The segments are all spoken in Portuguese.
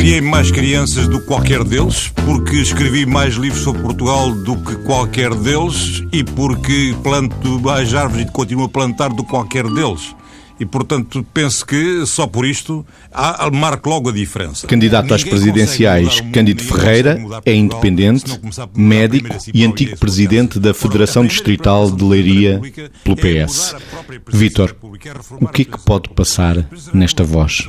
Criei mais crianças do que qualquer deles, porque escrevi mais livros sobre Portugal do que qualquer deles e porque planto mais árvores e continuo a plantar do que qualquer deles. E, portanto, penso que só por isto há, marca logo a diferença. Candidato às presidenciais, Cândido Ferreira é independente, médico e antigo presidente da Federação Distrital de Leiria pelo PS. Vítor, o que é que pode passar nesta voz?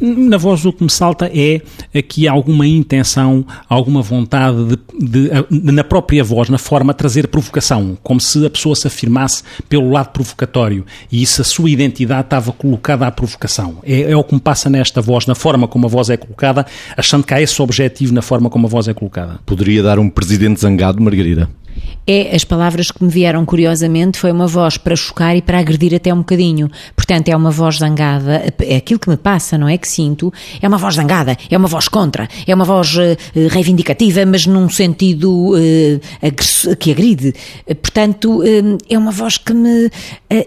Na voz o que me salta é aqui alguma intenção, alguma vontade de, de, na própria voz, na forma, trazer provocação, como se a pessoa se afirmasse pelo lado provocatório e isso a sua identidade estava colocada à provocação. É, é o que me passa nesta voz, na forma como a voz é colocada, achando que há esse objetivo na forma como a voz é colocada. Poderia dar um presidente zangado, Margarida? É, as palavras que me vieram curiosamente foi uma voz para chocar e para agredir até um bocadinho. Portanto, é uma voz zangada, é aquilo que me passa, não é? Que sinto, é uma voz zangada, é uma voz contra, é uma voz uh, reivindicativa, mas num sentido uh, que agride. Portanto, uh, é uma voz que me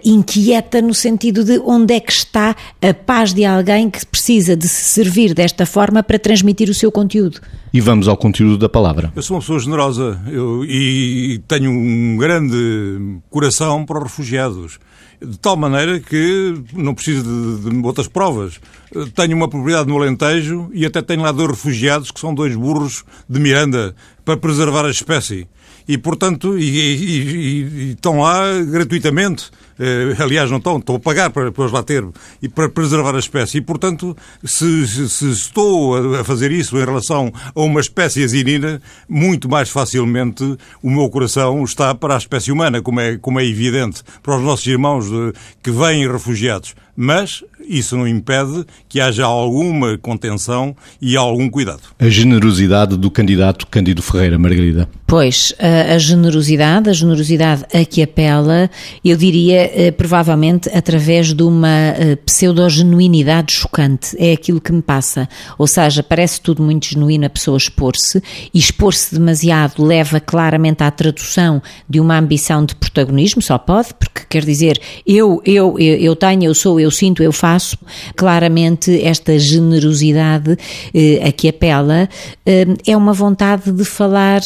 inquieta no sentido de onde é que está a paz de alguém que precisa de se servir desta forma para transmitir o seu conteúdo. E vamos ao conteúdo da palavra. Eu sou uma pessoa generosa eu, e tenho um grande coração para os refugiados. De tal maneira que não preciso de, de outras provas. Tenho uma propriedade no Alentejo e até tenho lá dois refugiados que são dois burros de Miranda para preservar a espécie e, portanto, e, e, e, estão lá gratuitamente. Eh, aliás, não estão, estão a pagar para, para os lá ter e para preservar a espécie. E, portanto, se, se, se, estou a fazer isso em relação a uma espécie asinina, muito mais facilmente o meu coração está para a espécie humana, como é, como é evidente, para os nossos irmãos de, que vêm refugiados. Mas isso não impede que haja alguma contenção e algum cuidado. A generosidade do candidato Cândido Ferreira, Margarida. Pois, a, a generosidade, a generosidade a que apela, eu diria, eh, provavelmente através de uma eh, pseudo-genuinidade chocante. É aquilo que me passa. Ou seja, parece tudo muito genuíno a pessoa expor-se e expor-se demasiado leva claramente à tradução de uma ambição de protagonismo, só pode, porque quer dizer, eu, eu, eu, tenho, eu sou, eu sinto, eu faço claramente esta generosidade eh, a que apela eh, é uma vontade de falar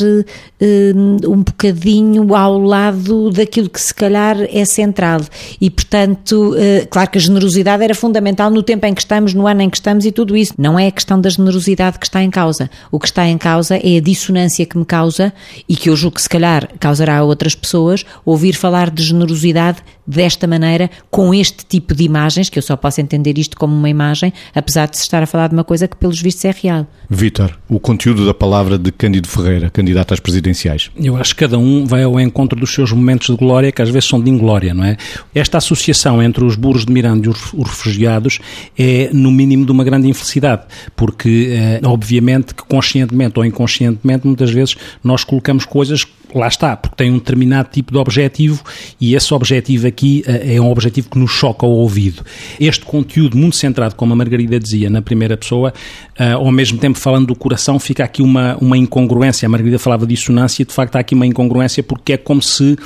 eh, um bocadinho ao lado daquilo que se calhar é central e portanto, eh, claro que a generosidade era fundamental no tempo em que estamos, no ano em que estamos e tudo isso. Não é a questão da generosidade que está em causa. O que está em causa é a dissonância que me causa e que eu julgo que se calhar causará a outras pessoas ouvir falar de generosidade desta maneira, com este tipo de imagens, que eu só posso entender isto como uma imagem, apesar de se estar a falar de uma coisa que, pelos vistos, é real. Vítor, o conteúdo da palavra de Cândido Ferreira, candidato às presidenciais. Eu acho que cada um vai ao encontro dos seus momentos de glória, que às vezes são de inglória, não é? Esta associação entre os burros de Miranda e os refugiados é, no mínimo, de uma grande infelicidade, porque, é, obviamente, que conscientemente ou inconscientemente, muitas vezes nós colocamos coisas lá está, porque tem um determinado tipo de objetivo e esse objetivo aqui uh, é um objetivo que nos choca ao ouvido. Este conteúdo muito centrado, como a Margarida dizia, na primeira pessoa, uh, ao mesmo tempo falando do coração, fica aqui uma, uma incongruência. A Margarida falava de dissonância e de facto há aqui uma incongruência porque é como se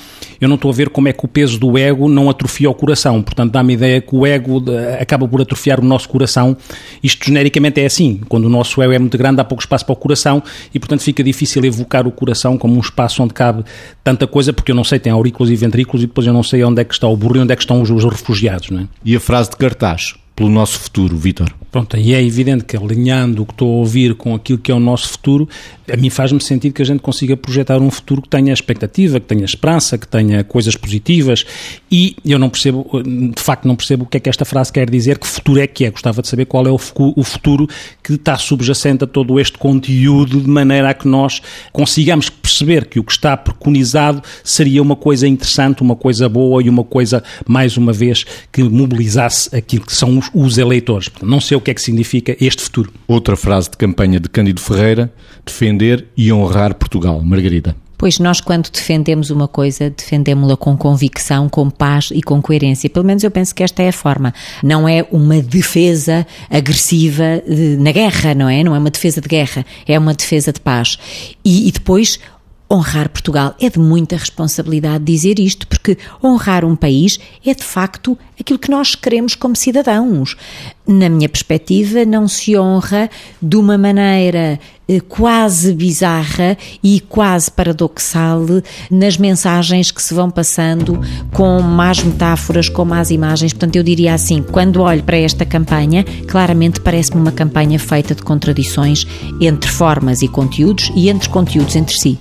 eu não estou a ver como é que o peso do ego não atrofia o coração. Portanto, dá-me a ideia que o ego eh, acaba por atrofiar o nosso coração. Isto genericamente é assim. Quando o nosso ego é muito grande, há pouco espaço para o coração e, portanto, fica difícil evocar o coração como um espaço onde cabe tanta coisa, porque eu não sei, tem aurículos e ventrículos e depois eu não sei onde é que está o burro e onde é que estão os, os refugiados. Não é? E a frase de cartaz? Pelo nosso futuro, Vítor? Pronto, e é evidente que alinhando o que estou a ouvir com aquilo que é o nosso futuro, a mim faz-me sentido que a gente consiga projetar um futuro que tenha expectativa, que tenha esperança, que tenha coisas positivas e eu não percebo, de facto não percebo o que é que esta frase quer dizer, que futuro é que é, gostava de saber qual é o, o futuro que está subjacente a todo este conteúdo de maneira a que nós consigamos perceber que o que está preconizado seria uma coisa interessante, uma coisa boa e uma coisa, mais uma vez, que mobilizasse aquilo que são os, os eleitores. Não sei o que é que significa este futuro. Outra frase de campanha de Cândido Ferreira, defender e honrar Portugal. Margarida. Pois nós, quando defendemos uma coisa, defendemos-la com convicção, com paz e com coerência. Pelo menos eu penso que esta é a forma. Não é uma defesa agressiva de, na guerra, não é? Não é uma defesa de guerra, é uma defesa de paz. E, e depois honrar Portugal. É de muita responsabilidade dizer isto, porque honrar um país é de facto aquilo que nós queremos como cidadãos. Na minha perspectiva, não se honra de uma maneira eh, quase bizarra e quase paradoxal nas mensagens que se vão passando com más metáforas, com más imagens. Portanto, eu diria assim: quando olho para esta campanha, claramente parece-me uma campanha feita de contradições entre formas e conteúdos e entre conteúdos entre si.